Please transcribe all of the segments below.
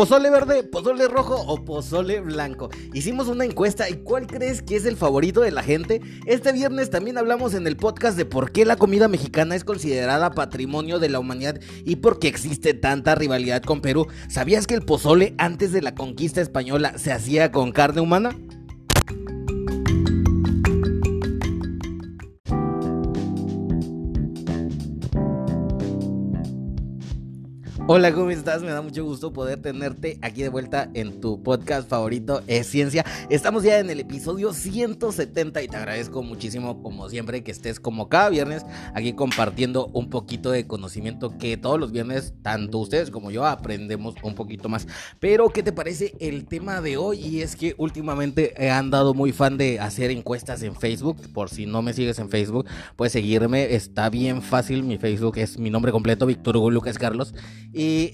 Pozole verde, pozole rojo o pozole blanco. Hicimos una encuesta y ¿cuál crees que es el favorito de la gente? Este viernes también hablamos en el podcast de por qué la comida mexicana es considerada patrimonio de la humanidad y por qué existe tanta rivalidad con Perú. ¿Sabías que el pozole antes de la conquista española se hacía con carne humana? Hola, ¿cómo estás? Me da mucho gusto poder tenerte aquí de vuelta en tu podcast favorito, Es Ciencia. Estamos ya en el episodio 170 y te agradezco muchísimo, como siempre, que estés como cada viernes aquí compartiendo un poquito de conocimiento que todos los viernes, tanto ustedes como yo, aprendemos un poquito más. Pero, ¿qué te parece el tema de hoy? Y es que últimamente he andado muy fan de hacer encuestas en Facebook. Por si no me sigues en Facebook, puedes seguirme. Está bien fácil. Mi Facebook es mi nombre completo, Víctor Hugo Lucas Carlos.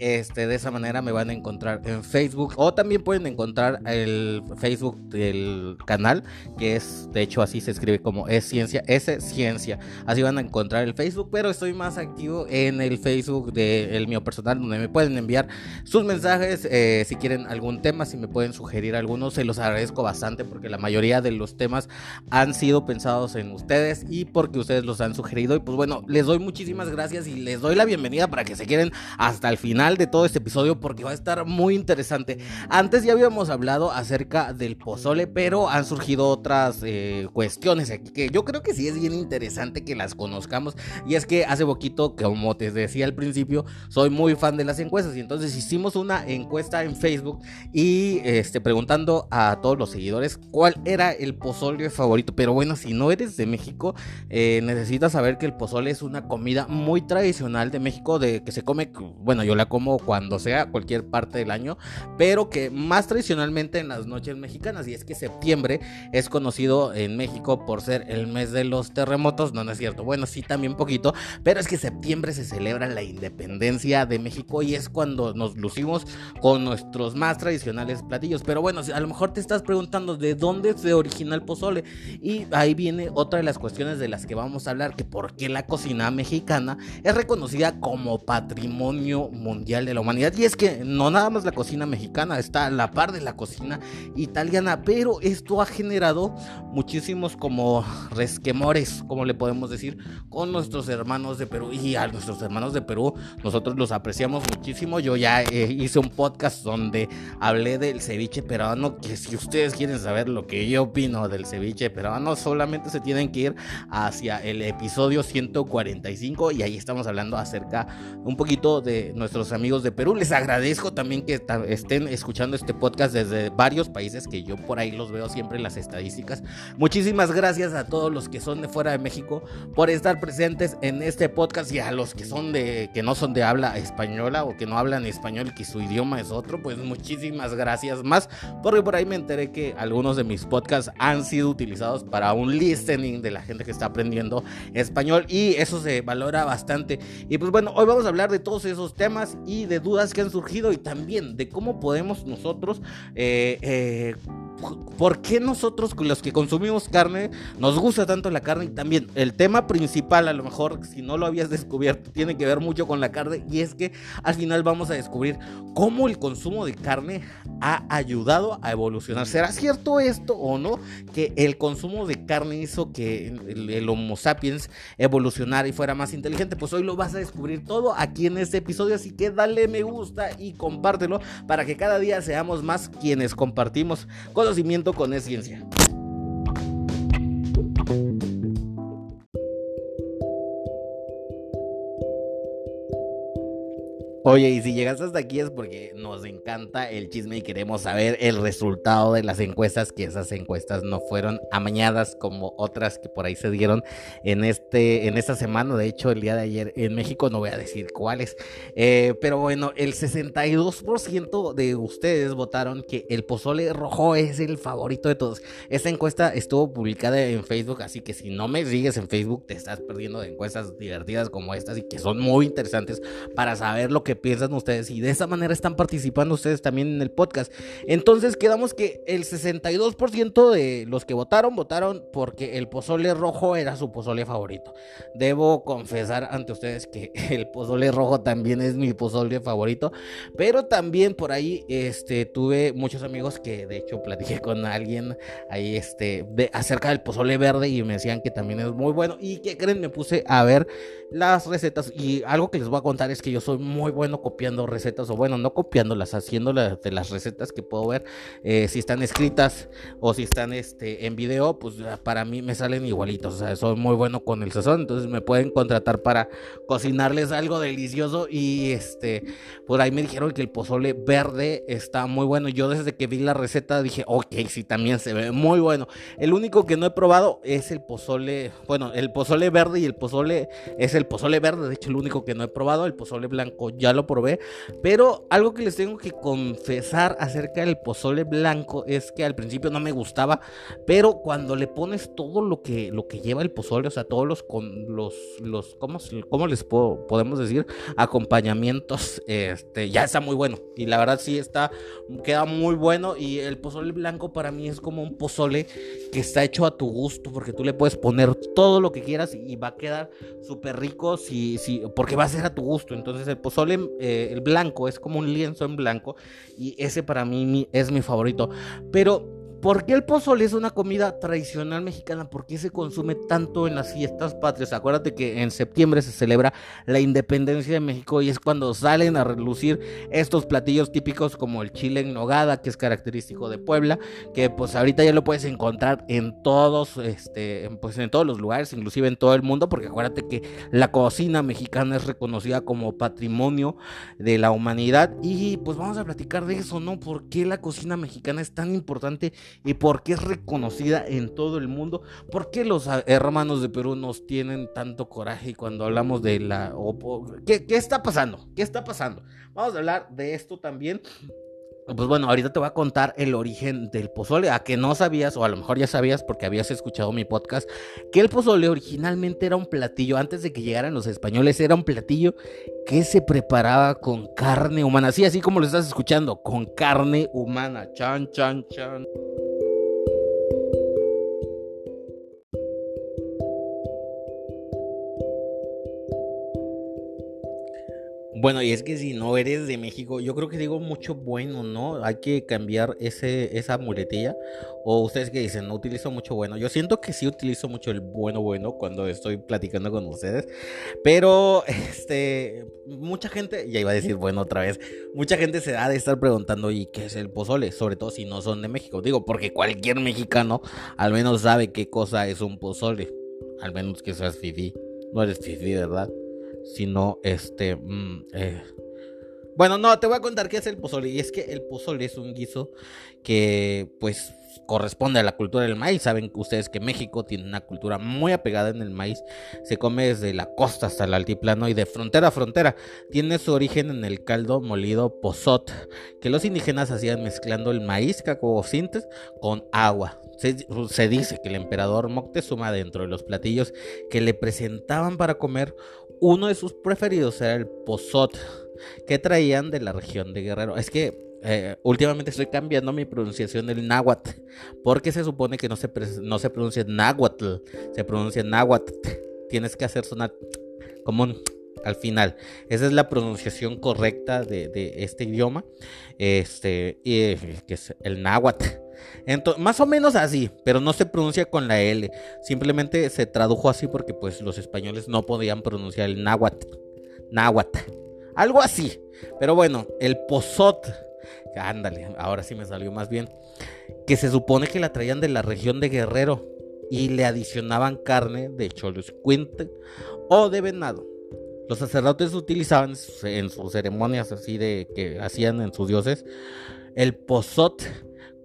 Este, de esa manera me van a encontrar en Facebook. O también pueden encontrar el Facebook del canal, que es, de hecho, así se escribe como es ciencia, es ciencia. Así van a encontrar el Facebook, pero estoy más activo en el Facebook del mío personal, donde me pueden enviar sus mensajes. Eh, si quieren algún tema, si me pueden sugerir algunos, se los agradezco bastante porque la mayoría de los temas han sido pensados en ustedes y porque ustedes los han sugerido. Y pues bueno, les doy muchísimas gracias y les doy la bienvenida para que se queden hasta el final de todo este episodio porque va a estar muy interesante. Antes ya habíamos hablado acerca del pozole, pero han surgido otras eh, cuestiones aquí que yo creo que sí es bien interesante que las conozcamos. Y es que hace poquito, como te decía al principio, soy muy fan de las encuestas y entonces hicimos una encuesta en Facebook y este, preguntando a todos los seguidores cuál era el pozole favorito. Pero bueno, si no eres de México, eh, necesitas saber que el pozole es una comida muy tradicional de México, de que se come, bueno, yo la como cuando sea, cualquier parte del año, pero que más tradicionalmente en las noches mexicanas. Y es que septiembre es conocido en México por ser el mes de los terremotos. No, no es cierto. Bueno, sí, también poquito, pero es que septiembre se celebra la independencia de México y es cuando nos lucimos con nuestros más tradicionales platillos. Pero bueno, a lo mejor te estás preguntando de dónde se origina el pozole. Y ahí viene otra de las cuestiones de las que vamos a hablar, que por qué la cocina mexicana es reconocida como patrimonio mundial de la humanidad. Y es que no nada más la cocina mexicana está a la par de la cocina italiana, pero esto ha generado muchísimos como resquemores, como le podemos decir, con nuestros hermanos de Perú. Y a nuestros hermanos de Perú nosotros los apreciamos muchísimo. Yo ya eh, hice un podcast donde hablé del ceviche peruano, que si ustedes quieren saber lo que yo opino del ceviche peruano, solamente se tienen que ir hacia el episodio 145 y ahí estamos hablando acerca un poquito de nuestros amigos de Perú. Les agradezco también que estén escuchando este podcast desde varios países que yo por ahí los veo siempre en las estadísticas. Muchísimas gracias a todos los que son de fuera de México por estar presentes en este podcast y a los que son de que no son de habla española o que no hablan español que su idioma es otro, pues muchísimas gracias más porque por ahí me enteré que algunos de mis podcasts han sido utilizados para un listening de la gente que está aprendiendo español y eso se valora bastante. Y pues bueno, hoy vamos a hablar de todos esos temas y de dudas que han surgido y también de cómo podemos nosotros eh, eh, ¿Por qué nosotros los que consumimos carne nos gusta tanto la carne? Y también el tema principal, a lo mejor si no lo habías descubierto, tiene que ver mucho con la carne y es que al final vamos a descubrir cómo el consumo de carne ha ayudado a evolucionar. ¿Será cierto esto o no? Que el consumo de carne hizo que el, Homo sapiens evolucionara y fuera más inteligente. Pues hoy lo vas a descubrir todo aquí en este episodio, así que dale me gusta y compártelo para que cada día seamos más quienes compartimos conocimiento con es ciencia. Oye, y si llegaste hasta aquí es porque nos encanta el chisme y queremos saber el resultado de las encuestas, que esas encuestas no fueron amañadas como otras que por ahí se dieron en, este, en esta semana. De hecho, el día de ayer en México, no voy a decir cuáles. Eh, pero bueno, el 62% de ustedes votaron que el pozole rojo es el favorito de todos. Esta encuesta estuvo publicada en Facebook, así que si no me sigues en Facebook, te estás perdiendo de encuestas divertidas como estas y que son muy interesantes para saber lo que piensan ustedes y de esa manera están participando ustedes también en el podcast. Entonces quedamos que el 62% de los que votaron votaron porque el pozole rojo era su pozole favorito. Debo confesar ante ustedes que el pozole rojo también es mi pozole favorito, pero también por ahí este tuve muchos amigos que de hecho platiqué con alguien ahí este de, acerca del pozole verde y me decían que también es muy bueno y que creen me puse a ver las recetas y algo que les voy a contar es que yo soy muy bueno copiando recetas o bueno, no copiándolas, haciéndolas de las recetas que puedo ver, eh, si están escritas o si están este, en video, pues para mí me salen igualitos, o sea, soy muy bueno con el sazón, entonces me pueden contratar para cocinarles algo delicioso y este, por ahí me dijeron que el pozole verde está muy bueno, yo desde que vi la receta dije, ok, sí, también se ve muy bueno, el único que no he probado es el pozole, bueno, el pozole verde y el pozole es el pozole verde, de hecho el único que no he probado, el pozole blanco ya lo probé, pero algo que les tengo que confesar acerca del pozole blanco es que al principio no me gustaba, pero cuando le pones todo lo que, lo que lleva el pozole, o sea, todos los, con, los, los ¿cómo, cómo les puedo, podemos decir? Acompañamientos, este, ya está muy bueno, y la verdad sí está, queda muy bueno, y el pozole blanco para mí es como un pozole que está hecho a tu gusto, porque tú le puedes poner todo lo que quieras y va a quedar súper rico si, si, porque va a ser a tu gusto. Entonces el pozole, eh, el blanco, es como un lienzo en blanco y ese para mí es mi favorito. Pero ¿Por qué el pozole es una comida tradicional mexicana? ¿Por qué se consume tanto en las fiestas patrias? Acuérdate que en septiembre se celebra la independencia de México y es cuando salen a relucir estos platillos típicos como el chile en nogada, que es característico de Puebla, que pues ahorita ya lo puedes encontrar en todos, este, pues en todos los lugares, inclusive en todo el mundo, porque acuérdate que la cocina mexicana es reconocida como patrimonio de la humanidad y pues vamos a platicar de eso, ¿no? ¿Por qué la cocina mexicana es tan importante? Y por qué es reconocida en todo el mundo. ¿Por qué los ah, hermanos de Perú nos tienen tanto coraje cuando hablamos de la... ¿Qué, ¿Qué está pasando? ¿Qué está pasando? Vamos a hablar de esto también pues bueno, ahorita te voy a contar el origen del pozole, a que no sabías, o a lo mejor ya sabías porque habías escuchado mi podcast, que el pozole originalmente era un platillo, antes de que llegaran los españoles, era un platillo que se preparaba con carne humana, así, así como lo estás escuchando, con carne humana, chan, chan, chan. Bueno, y es que si no eres de México, yo creo que digo mucho bueno, ¿no? Hay que cambiar ese, esa muletilla. O ustedes que dicen, no utilizo mucho bueno. Yo siento que sí utilizo mucho el bueno, bueno cuando estoy platicando con ustedes. Pero, este, mucha gente, ya iba a decir bueno otra vez, mucha gente se da de estar preguntando, ¿y qué es el pozole? Sobre todo si no son de México. Digo, porque cualquier mexicano al menos sabe qué cosa es un pozole. Al menos que seas fifi. No eres fifi, ¿verdad? Sino este... Mm, eh. Bueno, no, te voy a contar qué es el pozole. Y es que el pozole es un guiso que pues corresponde a la cultura del maíz. Saben ustedes que México tiene una cultura muy apegada en el maíz. Se come desde la costa hasta el altiplano y de frontera a frontera. Tiene su origen en el caldo molido pozot que los indígenas hacían mezclando el maíz cacocintes con agua. Se, dice que el emperador Moctezuma dentro de los platillos que le presentaban para comer, uno de sus preferidos era el pozot que traían de la región de Guerrero. Es que eh, últimamente estoy cambiando mi pronunciación del náhuatl, porque se supone que no se, no se pronuncia náhuatl, se pronuncia náhuatl. Tienes que hacer sonar como al final. Esa es la pronunciación correcta de, este idioma, este, y, que es el náhuatl. Más o menos así, pero no se pronuncia con la L. Simplemente se tradujo así porque pues los españoles no podían pronunciar el náhuatl. Náhuatl. Algo así. Pero bueno, el pozot ándale, ahora sí me salió más bien, que se supone que la traían de la región de Guerrero y le adicionaban carne de choloscuinte o de venado. Los sacerdotes utilizaban en sus ceremonias así de que hacían en sus dioses el pozot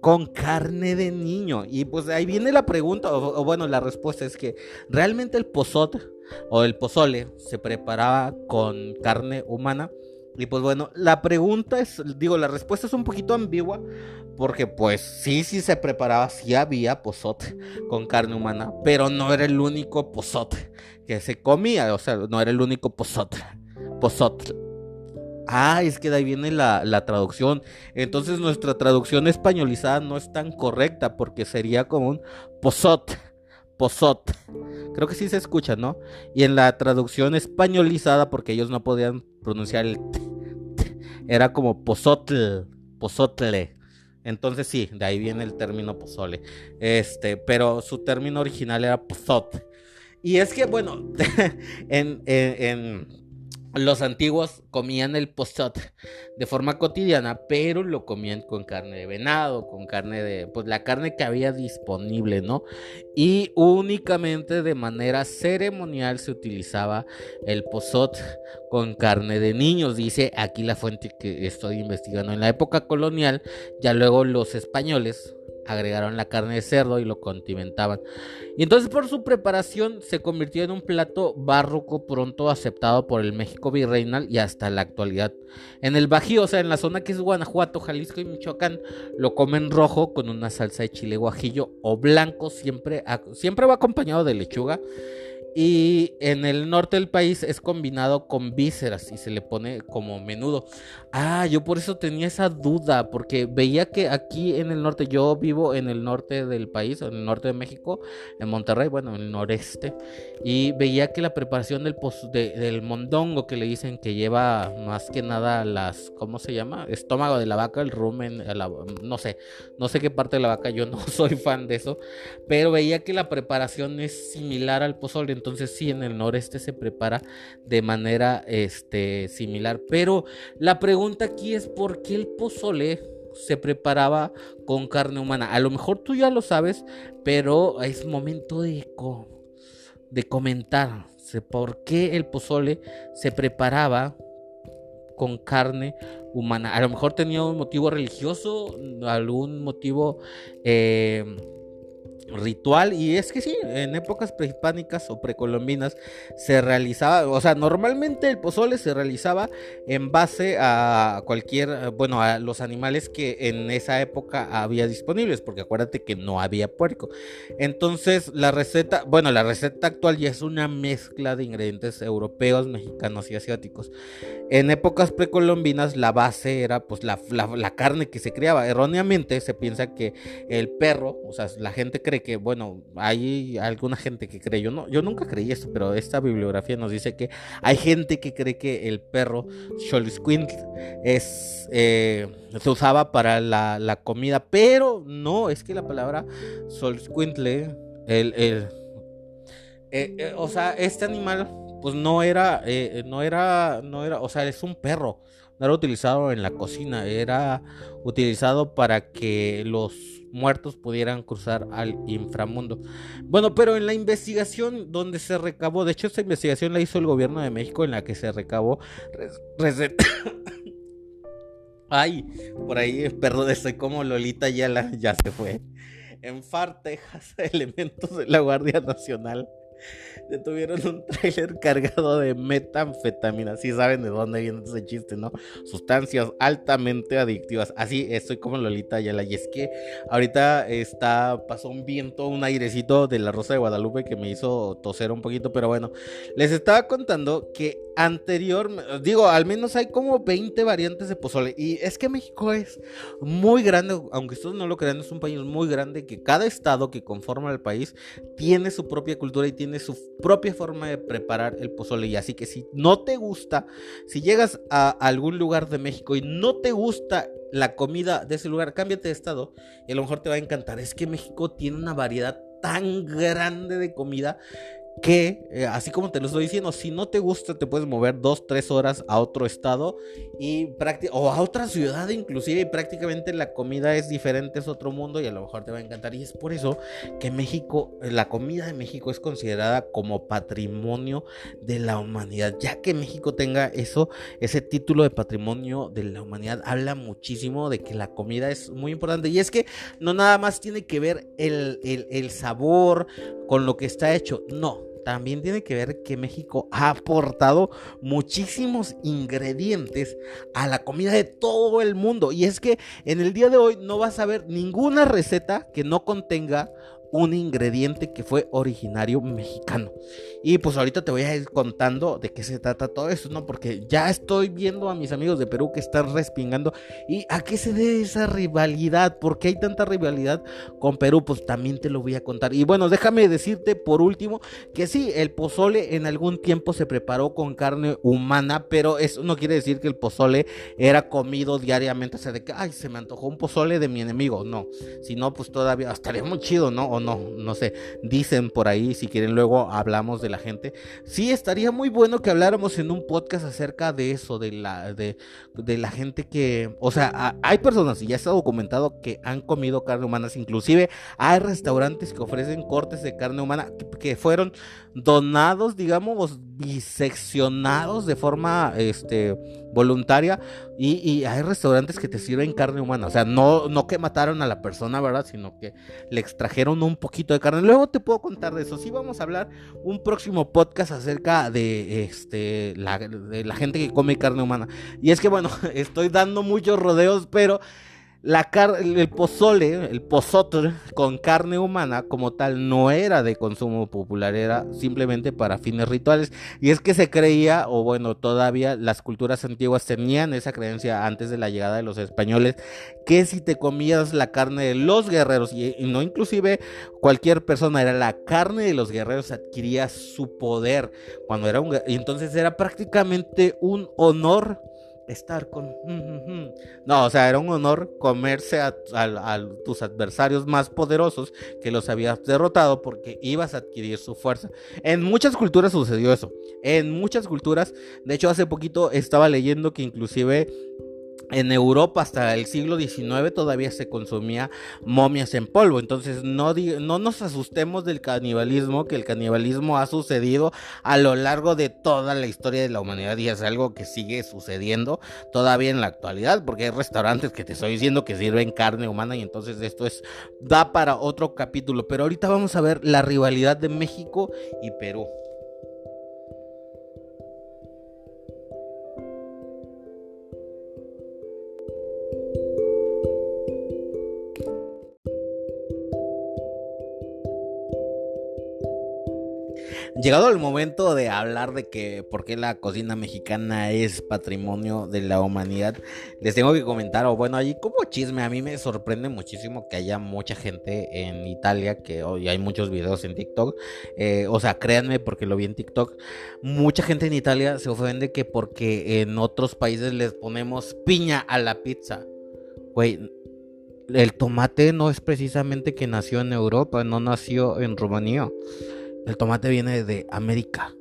con carne de niño. Y pues ahí viene la pregunta, o, bueno, la respuesta es que realmente el pozot o el pozole se preparaba con carne humana y pues bueno, la pregunta es, digo, la respuesta es un poquito ambigua, porque pues sí, sí se preparaba, sí había pozote con carne humana, pero no era el único pozote que se comía, o sea, no era el único pozote. Pozote. Ah, es que de ahí viene la, la, traducción. Entonces nuestra traducción españolizada no es tan correcta porque sería como un posot. Posot. Creo que sí se escucha, ¿no? Y en la traducción españolizada, porque ellos no podían pronunciar el t, era como posotl, posotle. Entonces sí, de ahí viene el término pozole. Este, pero su término original era pozot. Y es que, bueno, en, en los antiguos comían el postot de forma cotidiana, pero lo comían con carne de venado, con carne de, pues la carne que había disponible, ¿no? Y únicamente de manera ceremonial se utilizaba el posot con carne de niños, dice aquí la fuente que estoy investigando. En la época colonial, ya luego los españoles agregaron la carne de cerdo y lo condimentaban. Y entonces por su preparación se convirtió en un plato barroco pronto aceptado por el México virreinal y hasta la actualidad. En el Bajío, o sea, en la zona que es Guanajuato, Jalisco y Michoacán, lo comen rojo con una salsa de chile guajillo o blanco, siempre, siempre va acompañado de lechuga. Y en el norte del país es combinado con vísceras y se le pone como menudo. Ah, yo por eso tenía esa duda, porque veía que aquí en el norte, yo vivo en el norte del país, en el norte de México, en Monterrey, bueno, en el noreste, y veía que la preparación del, del mondongo que le dicen que lleva más que nada las, ¿cómo se llama? Estómago de la vaca, el rumen, no sé, no sé qué parte de la vaca, yo no soy fan de eso, pero veía que la preparación es similar al pozole entonces sí, en el noreste se prepara de manera este, similar. Pero la pregunta aquí es por qué el pozole se preparaba con carne humana. A lo mejor tú ya lo sabes, pero es momento de, de comentar por qué el pozole se preparaba con carne humana. A lo mejor tenía un motivo religioso, algún motivo... Eh, ritual y es que sí, en épocas prehispánicas o precolombinas se realizaba, o sea, normalmente el pozole se realizaba en base a cualquier, bueno, a los animales que en esa época había disponibles, porque acuérdate que no había puerco. Entonces, la receta, bueno, la receta actual ya es una mezcla de ingredientes europeos, mexicanos y asiáticos. En épocas precolombinas la base era pues la, la carne que se criaba. Erróneamente se piensa que el perro, o sea, la gente cree que, bueno, hay alguna gente que cree, yo, no, yo nunca creí esto, pero esta bibliografía nos dice que hay gente que cree que el perro Xoloscuintl es, eh, se usaba para la, comida, pero no, es que la palabra Xoloscuintle, el, el eh, eh, o sea, este animal, pues no era, no era, no era, o sea, es un perro, no era utilizado en la cocina, era utilizado para que los muertos pudieran cruzar al inframundo. Bueno, pero en la investigación donde se recabó, de hecho esta investigación la hizo el gobierno de México en la que se recabó Ay, por ahí, perdón, estoy como Lolita ya, la, ya se fue. En FAR, Texas, elementos de la Guardia Nacional detuvieron un tráiler cargado de metanfetamina. Si saben de dónde viene ese chiste, ¿no? Sustancias altamente adictivas. Así estoy como Lolita Ayala. Y es que ahorita está, pasó un viento, un airecito de la Rosa de Guadalupe que me hizo toser un poquito. Pero bueno, les estaba contando que anterior, digo, al menos hay como 20 variantes de pozole. Y es que México es muy grande, aunque ustedes no lo crean, es un país muy grande que cada estado que conforma el país tiene su propia cultura y tiene su propia forma de preparar el pozole. Y así que si no te gusta, si llegas a algún lugar de México y no te gusta la comida de ese lugar, cámbiate de estado y a lo mejor te va a encantar. Es que México tiene una variedad tan grande de comida que, eh, así como te lo estoy diciendo, si no te gusta, te puedes mover dos, tres horas a otro estado y o a otra ciudad inclusive y prácticamente la comida es diferente, es otro mundo y a lo mejor te va a encantar. Y es por eso que México, la comida de México es considerada como patrimonio de la humanidad. Ya que México tenga eso, ese título de patrimonio de la humanidad, habla muchísimo de que la comida es muy importante. Y es que no nada más tiene que ver el, el sabor con lo que está hecho, no también tiene que ver que México ha aportado muchísimos ingredientes a la comida de todo el mundo. Y es que en el día de hoy no vas a ver ninguna receta que no contenga un ingrediente que fue originario mexicano. Y pues ahorita te voy a ir contando de qué se trata todo eso, ¿no? Porque ya estoy viendo a mis amigos de Perú que están respingando. ¿Y a qué se debe esa rivalidad? ¿Por qué hay tanta rivalidad con Perú? Pues también te lo voy a contar. Y bueno, déjame decirte por último que sí, el pozole en algún tiempo se preparó con carne humana, pero eso no quiere decir que el pozole era comido diariamente. O sea, de que, ay, se me antojó un pozole de mi enemigo. No, si no, pues todavía estaría muy chido, ¿no? No, no sé. Dicen por ahí, si quieren, luego hablamos de la gente. Sí, estaría muy bueno que habláramos en un podcast acerca de eso, de la, de, la gente que, o sea, hay personas, y ya está documentado, que han comido carne humana, inclusive hay restaurantes que ofrecen cortes de carne humana que, fueron donados, digamos, diseccionados de forma este, voluntaria y, hay restaurantes que te sirven carne humana, o sea, no, no que mataron a la persona, ¿verdad? Sino que le extrajeron un poquito de carne. Luego te puedo contar de eso. Sí, vamos a hablar un próximo podcast acerca de, este, de la gente que come carne humana. Y es que, bueno, estoy dando muchos rodeos, pero la el pozole, el pozotl con carne humana como tal no era de consumo popular, era simplemente para fines rituales. Y es que se creía, o bueno, todavía las culturas antiguas tenían esa creencia antes de la llegada de los españoles, que si te comías la carne de los guerreros, y, no inclusive cualquier persona, era la carne de los guerreros, adquiría su poder cuando era un... Y entonces era prácticamente un honor estar con... No, o sea, era un honor comerse a, tus adversarios más poderosos que los habías derrotado porque ibas a adquirir su fuerza. En muchas culturas sucedió eso. En muchas culturas, de hecho hace poquito estaba leyendo que inclusive en Europa hasta el siglo XIX todavía se consumía momias en polvo. Entonces no, no nos asustemos del canibalismo, que el canibalismo ha sucedido a lo largo de toda la historia de la humanidad y es algo que sigue sucediendo todavía en la actualidad, porque hay restaurantes que te estoy diciendo que sirven carne humana y entonces esto es da para otro capítulo. Pero ahorita vamos a ver la rivalidad de México y Perú. Llegado el momento de hablar de que por qué la cocina mexicana es patrimonio de la humanidad, les tengo que comentar, o bueno, allí como chisme, a mí me sorprende muchísimo que haya mucha gente en Italia, que hoy hay muchos videos en TikTok, eh, o sea, créanme porque lo vi en TikTok, mucha gente en Italia se ofende que porque en otros países les ponemos piña a la pizza. Güey, el tomate no es precisamente que nació en Europa, no nació en Rumanía. El tomate viene de América.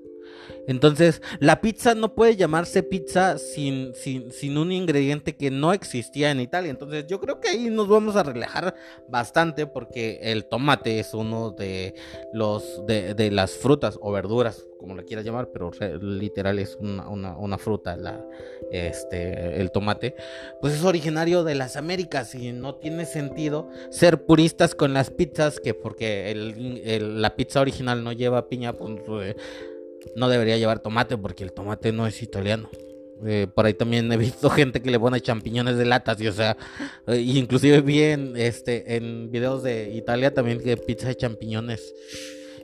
Entonces, la pizza no puede llamarse pizza sin, sin, un ingrediente que no existía en Italia. Entonces, yo creo que ahí nos vamos a relajar bastante porque el tomate es uno de los de, las frutas o verduras, como le quieras llamar, pero literal es una, fruta, la, este, el tomate. Pues es originario de las Américas y no tiene sentido ser puristas con las pizzas, que porque la pizza original no lleva piña, pues no debería llevar tomate porque el tomate no es italiano. Eh, por ahí también he visto gente que le pone champiñones de latas y o sea, eh, inclusive vi en, este, en videos de Italia también que pizza de champiñones.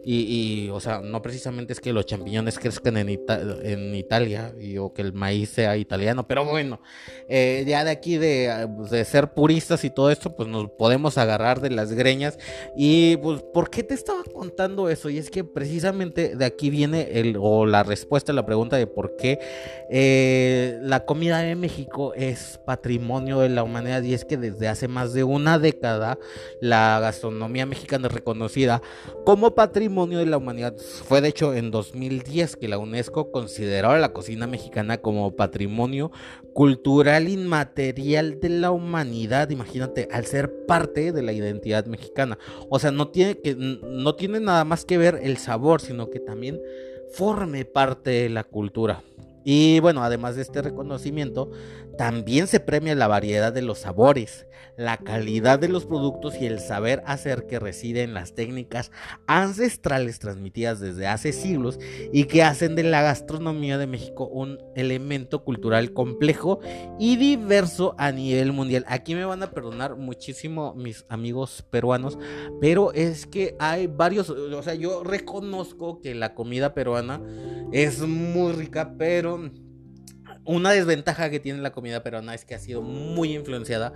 Y, o sea, no precisamente es que los champiñones crezcan en, en Italia y, o que el maíz sea italiano, pero bueno, eh, ya de aquí de, de, ser puristas y todo esto, pues nos podemos agarrar de las greñas. Y pues, ¿por qué te estaba contando eso? Y es que precisamente de aquí viene el, o la respuesta a la pregunta de por qué eh, la comida de México es patrimonio de la humanidad. Y es que desde hace más de una década la gastronomía mexicana es reconocida como patrimonio de la humanidad. Fue de hecho en 2010 que la UNESCO consideró a la cocina mexicana como patrimonio cultural inmaterial de la humanidad. Imagínate, al ser parte de la identidad mexicana. O sea, no tiene, que, no tiene nada más que ver el sabor, sino que también forme parte de la cultura. Y bueno, además de este reconocimiento, también se premia la variedad de los sabores, la calidad de los productos y el saber hacer que reside en las técnicas ancestrales transmitidas desde hace siglos y que hacen de la gastronomía de México un elemento cultural complejo y diverso a nivel mundial. Aquí me van a perdonar muchísimo mis amigos peruanos, pero es que hay varios, o sea, yo reconozco que la comida peruana es muy rica, pero una desventaja que tiene la comida peruana es que ha sido muy influenciada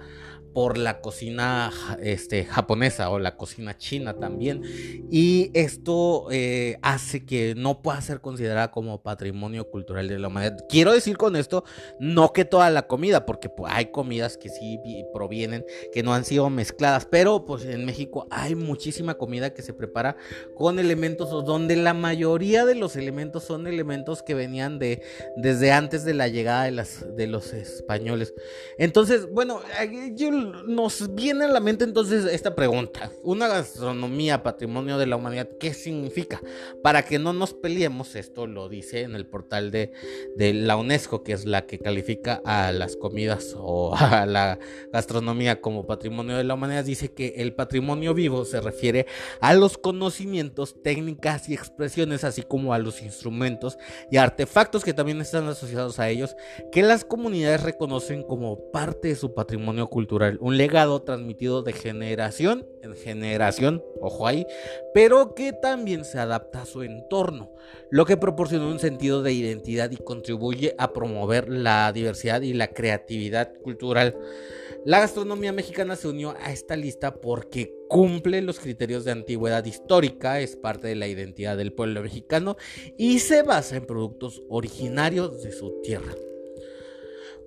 por la cocina este, japonesa o la cocina china también. Y esto eh, hace que no pueda ser considerada como patrimonio cultural de la humanidad. Quiero decir con esto, no que toda la comida, porque pues, hay comidas que sí provienen, que no han sido mezcladas, pero pues en México hay muchísima comida que se prepara con elementos donde la mayoría de los elementos son elementos que venían de desde antes de la llegada de, las, de los españoles. Entonces, bueno, yo, nos viene a la mente entonces esta pregunta. Una gastronomía, patrimonio de la humanidad, ¿qué significa? Para que no nos peleemos, esto lo dice en el portal de, de la UNESCO, que es la que califica a las comidas o a la gastronomía como patrimonio de la humanidad, dice que el patrimonio vivo se refiere a los conocimientos, técnicas y expresiones, así como a los instrumentos y artefactos que también están asociados a ellos que las comunidades reconocen como parte de su patrimonio cultural, un legado transmitido de generación en generación, ojo ahí, pero que también se adapta a su entorno, lo que proporciona un sentido de identidad y contribuye a promover la diversidad y la creatividad cultural. La gastronomía mexicana se unió a esta lista porque cumple los criterios de antigüedad histórica, es parte de la identidad del pueblo mexicano y se basa en productos originarios de su tierra.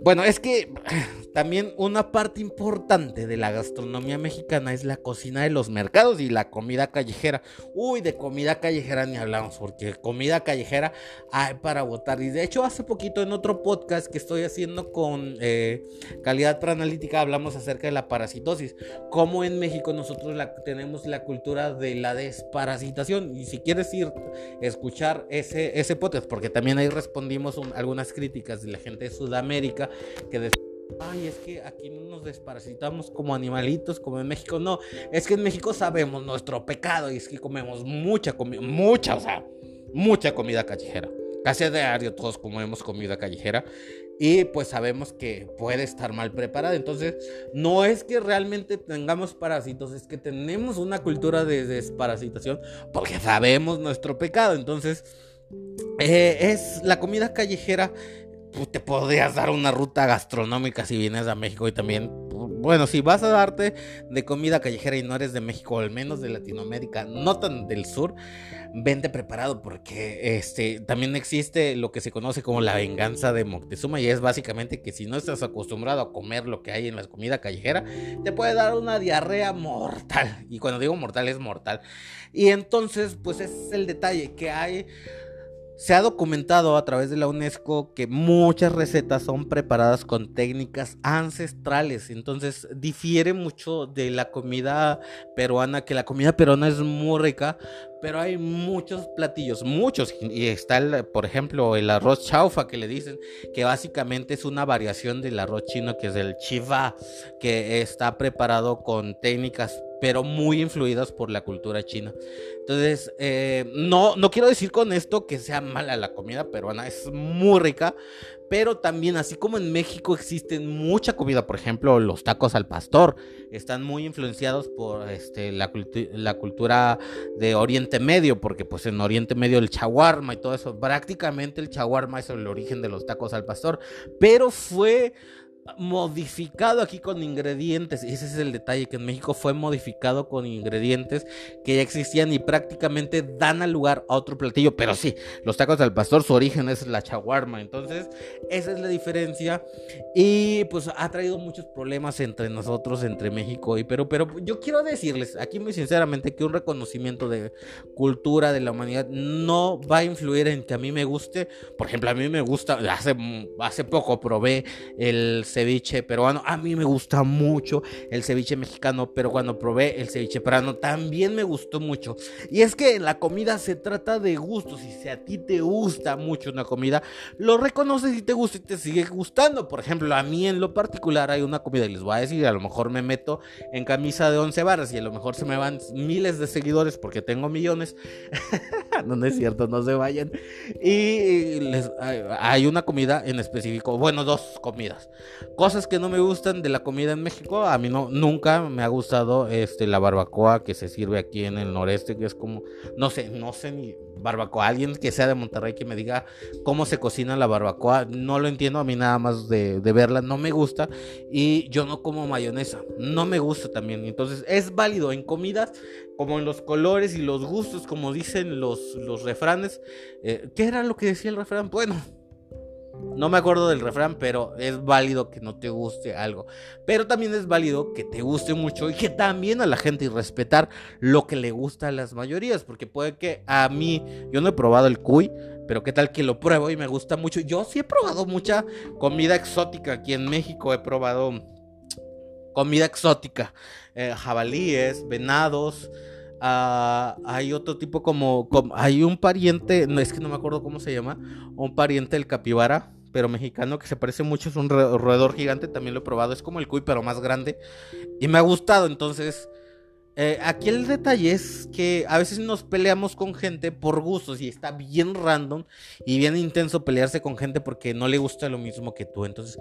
Bueno, es que también una parte importante de la gastronomía mexicana es la cocina de los mercados y la comida callejera. Uy, de comida callejera ni hablamos, porque comida callejera hay para votar. Y de hecho, hace poquito en otro podcast que estoy haciendo con eh, calidad analítica hablamos acerca de la parasitosis. Como en México nosotros tenemos la cultura de la desparasitación. Y si quieres ir escuchar ese, ese podcast, porque también ahí respondimos algunas críticas de la gente de Sudamérica que decían, ay, es que aquí no nos desparasitamos como animalitos, como en México. No, es que en México sabemos nuestro pecado y es que comemos mucha comida, mucha, o sea, mucha comida callejera. Casi a diario todos comemos comida callejera y pues sabemos que puede estar mal preparada. Entonces, no es que realmente tengamos parásitos, es que tenemos una cultura de desparasitación porque sabemos nuestro pecado. Entonces, eh, es la comida callejera te podrías dar una ruta gastronómica si vienes a México y también, bueno, si vas a darte de comida callejera y no eres de México, al menos de Latinoamérica, no tan del sur, vente preparado porque este también existe lo que se conoce como la venganza de Moctezuma y es básicamente que si no estás acostumbrado a comer lo que hay en la comida callejera, te puede dar una diarrea mortal. Y cuando digo mortal es mortal. Y entonces, pues ese es el detalle que hay se ha documentado a través de la UNESCO que muchas recetas son preparadas con técnicas ancestrales, entonces difiere mucho de la comida peruana, que la comida peruana es muy rica, pero hay muchos platillos, muchos, y está por ejemplo el arroz chaufa que le dicen, que básicamente es una variación del arroz chino que es el chiva, que está preparado con técnicas pero muy influidas por la cultura china. Entonces, eh, no, no quiero decir con esto que sea mala la comida peruana, es muy rica, pero también, así como en México existen mucha comida, por ejemplo, los tacos al pastor, están muy influenciados por este, la, la cultura de Oriente Medio, porque pues en Oriente Medio el chaguarma y todo eso, prácticamente el chaguarma es el origen de los tacos al pastor, pero fue modificado aquí con ingredientes. Ese es el detalle, que en México fue modificado con ingredientes que ya existían y prácticamente dan al lugar a otro platillo. Pero sí, los tacos del pastor, su origen es la chaguarma. Entonces, esa es la diferencia. Y pues ha traído muchos problemas entre nosotros, entre México y Perú. Pero yo quiero decirles aquí muy sinceramente que un reconocimiento de cultura de la humanidad no va a influir en que a mí me guste. Por ejemplo, a mí me gusta, hace, hace poco probé el ceviche peruano. A mí me gusta mucho el ceviche mexicano, pero cuando probé el ceviche peruano también me gustó mucho. Y es que la comida se trata de gustos. Y si a ti te gusta mucho una comida, lo reconoces y te gusta y te sigue gustando. Por ejemplo, a mí en lo particular hay una comida y les voy a decir, a lo mejor me meto en camisa de 11 barras y a lo mejor se me van miles de seguidores porque tengo millones. no, es cierto, no se vayan. Y hay una comida en específico, bueno, dos comidas. Cosas que no me gustan de la comida en México, a mí no, nunca me ha gustado este, la barbacoa que se sirve aquí en el noreste, que es como, no sé, no sé ni barbacoa. Alguien que sea de Monterrey que me diga cómo se cocina la barbacoa, no lo entiendo, a mí nada más de, de verla no me gusta. Y yo no como mayonesa, no me gusta también. Entonces es válido en comidas como en los colores y los gustos, como dicen los, los refranes. Eh, ¿Qué era lo que decía el refrán? Bueno, no me acuerdo del refrán, pero es válido que no te guste algo. Pero también es válido que te guste mucho y que también a la gente y respetar lo que le gusta a las mayorías. Porque puede que a mí, yo no he probado el cuy, pero qué tal que lo pruebo y me gusta mucho. Yo sí he probado mucha comida exótica aquí en México. He probado comida exótica, eh, jabalíes, venados. Ah, hay otro tipo como, hay un pariente, no es que no me acuerdo cómo se llama, un pariente del capibara, pero mexicano que se parece mucho, es un roedor gigante, también lo he probado, es como el cuy pero más grande y me ha gustado, entonces eh, aquí el detalle es que a veces nos peleamos con gente por gustos y está bien random y bien intenso pelearse con gente porque no le gusta lo mismo que tú. Entonces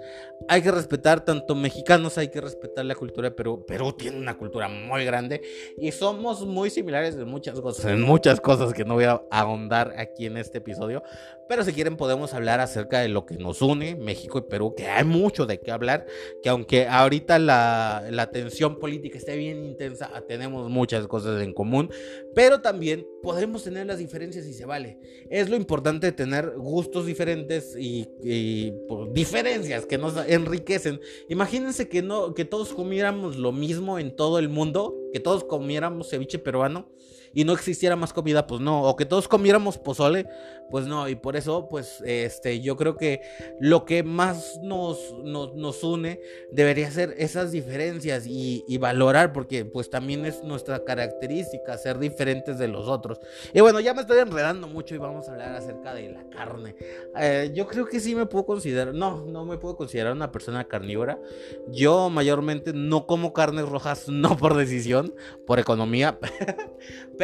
hay que respetar tanto mexicanos, hay que respetar la cultura de Perú. Perú tiene una cultura muy grande y somos muy similares en muchas cosas, en muchas cosas que no voy a ahondar aquí en este episodio. Pero si quieren podemos hablar acerca de lo que nos une México y Perú, que hay mucho de qué hablar, que aunque ahorita la, la tensión política esté bien intensa, tenemos muchas cosas en común, pero también podemos tener las diferencias y se vale. Es lo importante tener gustos diferentes y, pues, diferencias que nos enriquecen. Imagínense que no que todos comiéramos lo mismo en todo el mundo, que todos comiéramos ceviche peruano y no existiera más comida, pues no, o que todos comiéramos pozole, pues no, y por eso, pues, este, yo creo que lo que más nos, nos, une debería ser esas diferencias y, valorar, porque pues también es nuestra característica, ser diferentes de los otros. Y bueno, ya me estoy enredando mucho y vamos a hablar acerca de la carne. Eh, yo creo que sí me puedo considerar, no, no me puedo considerar una persona carnívora. Yo mayormente no como carnes rojas, no por decisión, por economía,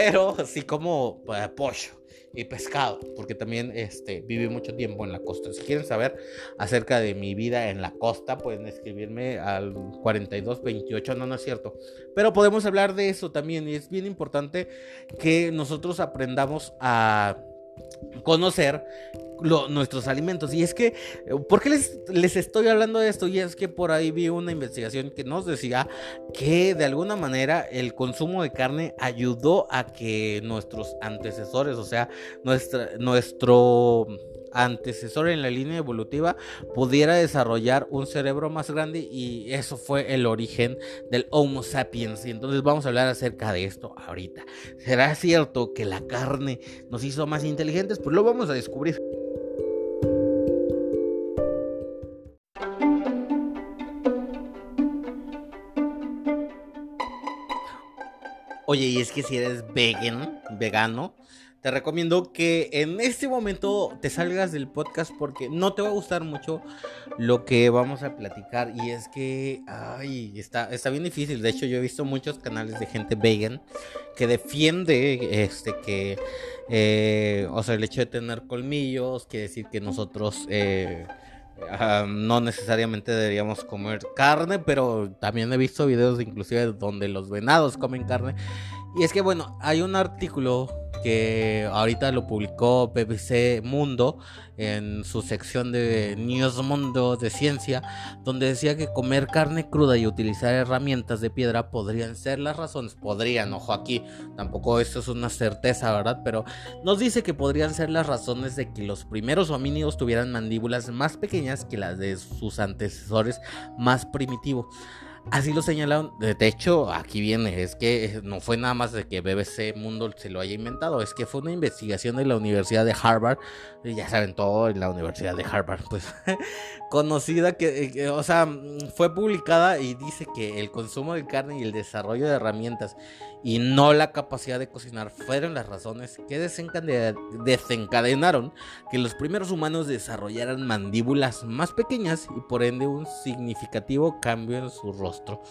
pero sí como eh, pollo y pescado, porque también este, viví mucho tiempo en la costa. Si quieren saber acerca de mi vida en la costa, pueden escribirme al 4228, no, no es cierto. Pero podemos hablar de eso también y es bien importante que nosotros aprendamos a conocer nuestros alimentos. Y es que, ¿por qué les, les, estoy hablando de esto? Y es que por ahí vi una investigación que nos decía que de alguna manera el consumo de carne ayudó a que nuestros antecesores, o sea, nuestra, nuestro antecesor en la línea evolutiva pudiera desarrollar un cerebro más grande y eso fue el origen del Homo sapiens. Y entonces vamos a hablar acerca de esto ahorita. ¿Será cierto que la carne nos hizo más inteligentes? Pues lo vamos a descubrir. Oye, y es que si eres vegan, vegano, te recomiendo que en este momento te salgas del podcast porque no te va a gustar mucho lo que vamos a platicar. Y es que, ay, está, está bien difícil. De hecho, yo he visto muchos canales de gente vegan que defiende este que, eh, o sea, el hecho de tener colmillos quiere decir que nosotros... Eh, no necesariamente deberíamos comer carne, pero también he visto videos inclusive donde los venados comen carne. Y es que bueno, hay un artículo que ahorita lo publicó BBC Mundo en su sección de News Mundo de Ciencia, donde decía que comer carne cruda y utilizar herramientas de piedra podrían ser las razones, podrían, ojo aquí, tampoco esto es una certeza, ¿verdad? Pero nos dice que podrían ser las razones de que los primeros homínidos tuvieran mandíbulas más pequeñas que las de sus antecesores más primitivos. Así lo señalaron. De hecho, aquí viene, es que no fue nada más de que BBC Mundo se lo haya inventado, es que fue una investigación de la Universidad de Harvard, ya saben todo, en la Universidad de Harvard, pues conocida que, que, o sea, fue publicada y dice que el consumo de carne y el desarrollo de herramientas y no la capacidad de cocinar fueron las razones que desencadenaron que los primeros humanos desarrollaran mandíbulas más pequeñas y por ende un significativo cambio en su rostro.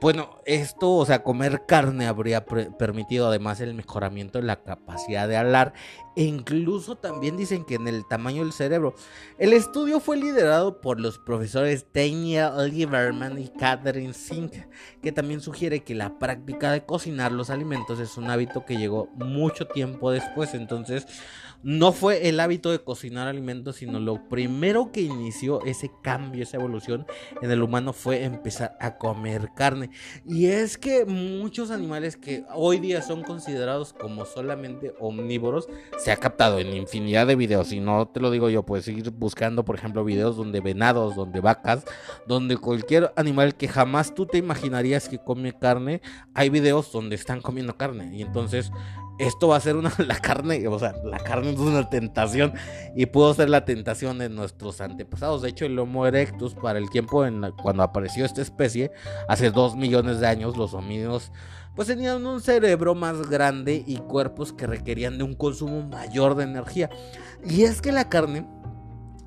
Bueno, esto, o sea, comer carne habría permitido además el mejoramiento de la capacidad de hablar e incluso también dicen que en el tamaño del cerebro. El estudio fue liderado por los profesores Tanya Lieberman y Catherine Sink, que también sugiere que la práctica de cocinar los alimentos es un hábito que llegó mucho tiempo después, entonces no fue el hábito de cocinar alimentos, sino lo primero que inició ese cambio, esa evolución en el humano fue empezar a comer carne. Y es que muchos animales que hoy día son considerados como solamente omnívoros, se ha captado en infinidad de videos, y no te lo digo yo, puedes seguir buscando, por ejemplo, videos donde venados, donde vacas, donde cualquier animal que jamás tú te imaginarías que come carne, hay videos donde están comiendo carne. Y entonces esto va a ser una, la carne, o sea, la carne es una tentación y pudo ser la tentación de nuestros antepasados. De hecho, el Homo erectus, para el tiempo en cuando apareció esta especie, hace dos millones de años, los homínidos pues tenían un cerebro más grande y cuerpos que requerían de un consumo mayor de energía. Y es que la carne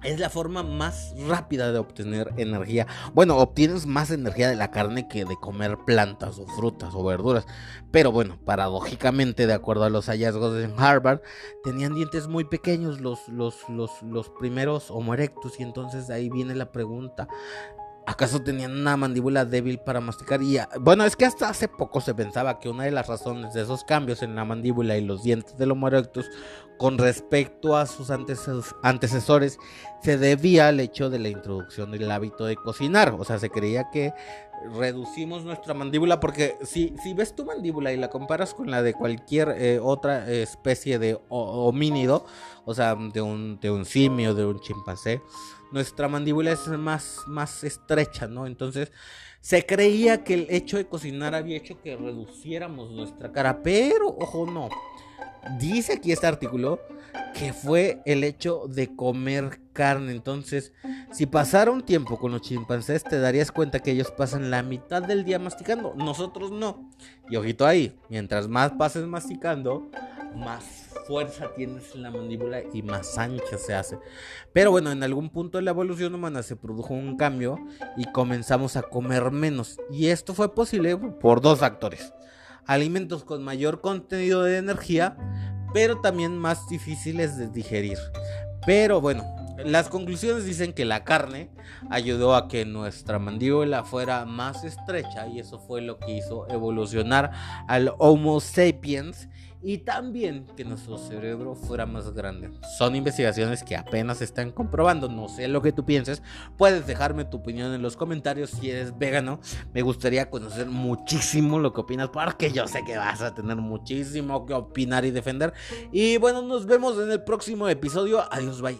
es la forma más rápida de obtener energía. Bueno, obtienes más energía de la carne que de comer plantas o frutas o verduras. Pero bueno, paradójicamente, de acuerdo a los hallazgos en Harvard, tenían dientes muy pequeños los, los, los, los primeros Homo erectus. Y entonces ahí viene la pregunta. ¿Acaso tenían una mandíbula débil para masticar? Y bueno, es que hasta hace poco se pensaba que una de las razones de esos cambios en la mandíbula y los dientes del Homo erectus con respecto a sus antecesores se debía al hecho de la introducción del hábito de cocinar. O sea, se creía que reducimos nuestra mandíbula porque si, si ves tu mandíbula y la comparas con la de cualquier eh, otra especie de homínido, o sea, de un, de un simio, de un chimpancé, nuestra mandíbula es más, más estrecha, ¿no? Entonces se creía que el hecho de cocinar había hecho que reduciéramos nuestra cara, pero ojo, no. Dice aquí este artículo que fue el hecho de comer carne. Entonces, si pasara un tiempo con los chimpancés, te darías cuenta que ellos pasan la mitad del día masticando. Nosotros no. Y ojito ahí, mientras más pases masticando, más fuerza tienes en la mandíbula y más ancha se hace. Pero bueno, en algún punto de la evolución humana se produjo un cambio y comenzamos a comer menos. Y esto fue posible por dos factores. Alimentos con mayor contenido de energía, pero también más difíciles de digerir. Pero bueno, las conclusiones dicen que la carne ayudó a que nuestra mandíbula fuera más estrecha y eso fue lo que hizo evolucionar al Homo sapiens y también que nuestro cerebro fuera más grande. Son investigaciones que apenas están comprobando, no sé lo que tú pienses. Puedes dejarme tu opinión en los comentarios si eres vegano. Me gustaría conocer muchísimo lo que opinas porque yo sé que vas a tener muchísimo que opinar y defender. Y bueno, nos vemos en el próximo episodio. Adiós, bye.